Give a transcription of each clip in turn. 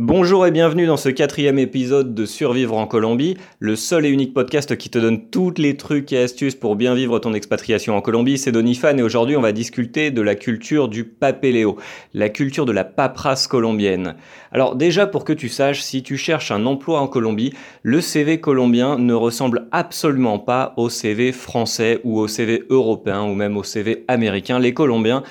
Bonjour et bienvenue dans ce quatrième épisode de Survivre en Colombie, le seul et unique podcast qui te donne toutes les trucs et astuces pour bien vivre ton expatriation en Colombie. C'est Donifan et aujourd'hui on va discuter de la culture du papéléo, la culture de la paperasse colombienne. Alors déjà pour que tu saches, si tu cherches un emploi en Colombie, le CV colombien ne ressemble absolument pas au CV français ou au CV européen ou même au CV américain. Les Colombiens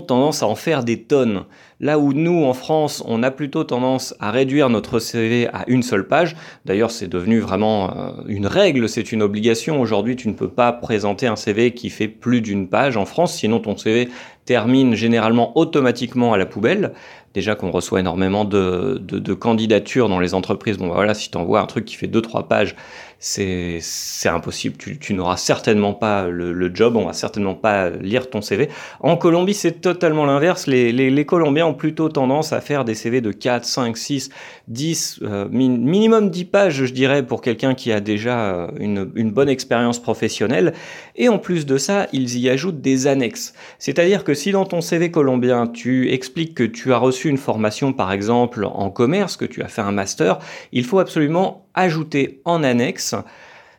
tendance à en faire des tonnes. Là où nous, en France, on a plutôt tendance à réduire notre CV à une seule page, d'ailleurs c'est devenu vraiment euh, une règle, c'est une obligation, aujourd'hui tu ne peux pas présenter un CV qui fait plus d'une page en France, sinon ton CV termine généralement automatiquement à la poubelle. Déjà qu'on reçoit énormément de, candidatures dans les entreprises. Bon, bah voilà, si tu envoies un truc qui fait 2-3 pages, c'est impossible. Tu, n'auras certainement pas le, job, on va certainement pas lire ton CV. En Colombie, c'est totalement l'inverse. Les, Colombiens ont plutôt tendance à faire des CV de 4, 5, 6, 10, minimum 10 pages, je dirais, pour quelqu'un qui a déjà euh, une bonne expérience professionnelle. Et en plus de ça, ils y ajoutent des annexes. C'est-à-dire que si dans ton CV colombien, tu expliques que tu as reçu une formation par exemple en commerce, que tu as fait un master, il faut absolument ajouter en annexe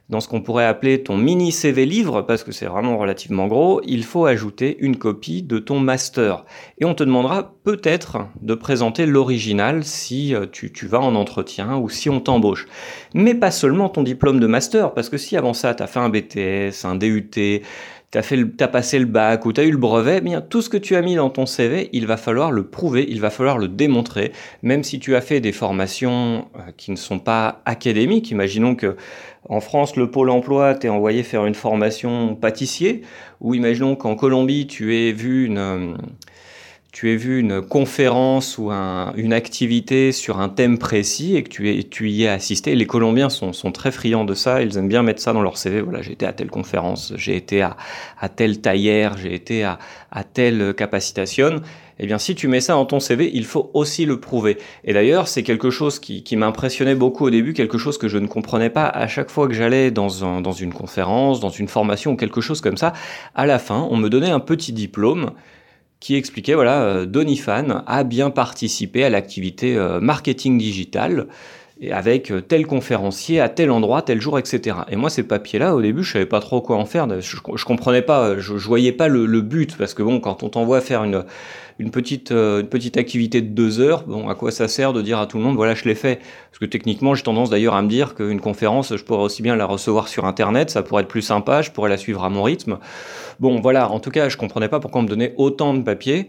dans ce qu'on pourrait appeler ton mini CV livre, parce que c'est vraiment relativement gros, il faut ajouter une copie de ton master. Et on te demandera peut-être de présenter l'original si euh, tu, tu, vas en entretien ou si on t'embauche. Mais pas seulement ton diplôme de master, parce que si avant ça, tu as fait un BTS, un DUT, tu as, passé le bac ou tu as eu le brevet, eh bien tout ce que tu as mis dans ton CV, il va falloir le prouver, il va falloir le démontrer, même si tu as fait des formations euh, qui ne sont pas académiques. Imaginons que en France, le pôle emploi t'est envoyé faire une formation pâtissier, ou imaginons qu'en Colombie, tu aies vu une euh, tu aies vu une conférence ou une activité sur un thème précis et que tu, y aies assisté. Les Colombiens sont, très friands de ça, ils aiment bien mettre ça dans leur CV. Voilà, j'ai été à telle conférence, j'ai été à, telle taillère, j'ai été à, à telle capacitation. Eh bien, si tu mets ça dans ton CV, il faut aussi le prouver. Et d'ailleurs, c'est quelque chose qui, m'impressionnait beaucoup au début, quelque chose que je ne comprenais pas à chaque fois que j'allais dans, dans une conférence, dans une formation ou quelque chose comme ça. À la fin, on me donnait un petit diplôme qui expliquait voilà euh, Donifan a bien participé à l'activité euh, marketing digital et avec euh, tel conférencier à tel endroit, tel jour, etc. Et moi, ces papiers-là, au début, je savais pas trop quoi en faire. Je, je comprenais pas, je, je voyais pas le, but, parce que bon, quand on t'envoie faire une, une petite, euh, une petite activité de deux heures, bon, à quoi ça sert de dire à tout le monde, voilà, je l'ai fait? Parce que techniquement, j'ai tendance d'ailleurs à me dire qu'une conférence, je pourrais aussi bien la recevoir sur Internet, ça pourrait être plus sympa, je pourrais la suivre à mon rythme. Bon, voilà, en tout cas, je comprenais pas pourquoi on me donnait autant de papiers.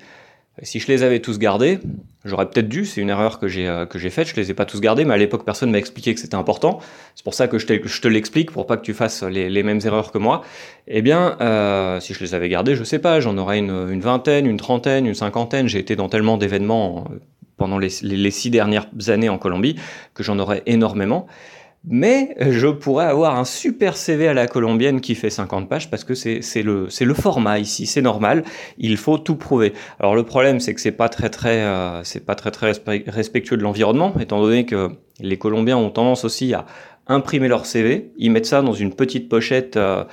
Si je les avais tous gardés, j'aurais peut-être dû, c'est une erreur que j'ai euh, que j'ai faite, je les ai pas tous gardés, mais à l'époque personne m'a expliqué que c'était important. C'est pour ça que je, je te l'explique pour pas que tu fasses les, les, mêmes erreurs que moi. Eh bien, euh, si je les avais gardés, je sais pas, j'en aurais une, une, vingtaine, une trentaine, une cinquantaine. J'ai été dans tellement d'événements euh, pendant les, les, six dernières années en Colombie que j'en aurais énormément mais je pourrais avoir un super CV à la colombienne qui fait 50 pages parce que c'est le, format ici, c'est normal, il faut tout prouver. Alors le problème c'est que c'est pas très très euh, pas très très respectueux de l'environnement étant donné que les Colombiens ont tendance aussi à imprimer leur CV, ils mettent ça dans une petite pochette euh,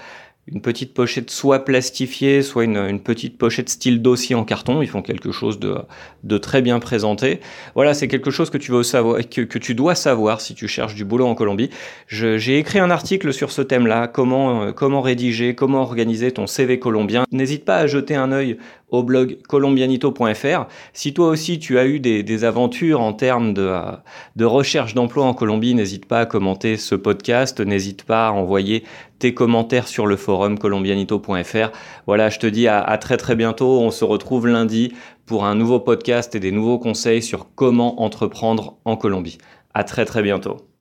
une petite pochette soit plastifiée, soit une, une, petite pochette style dossier en carton. Ils font quelque chose de, de très bien présenté. Voilà, c'est quelque chose que tu, veux savoir, que, tu dois savoir si tu cherches du boulot en Colombie. J'ai écrit un article sur ce thème-là, comment, euh, comment rédiger, comment organiser ton CV colombien. N'hésite pas à jeter un œil au blog colombianito.fr. Si toi aussi tu as eu des, aventures en termes de, euh, de recherche d'emploi en Colombie, n'hésite pas à commenter ce podcast, n'hésite pas à envoyer tes commentaires sur le forum colombianito.fr. Voilà, je te dis à, à très très bientôt. On se retrouve lundi pour un nouveau podcast et des nouveaux conseils sur comment entreprendre en Colombie. À très très bientôt.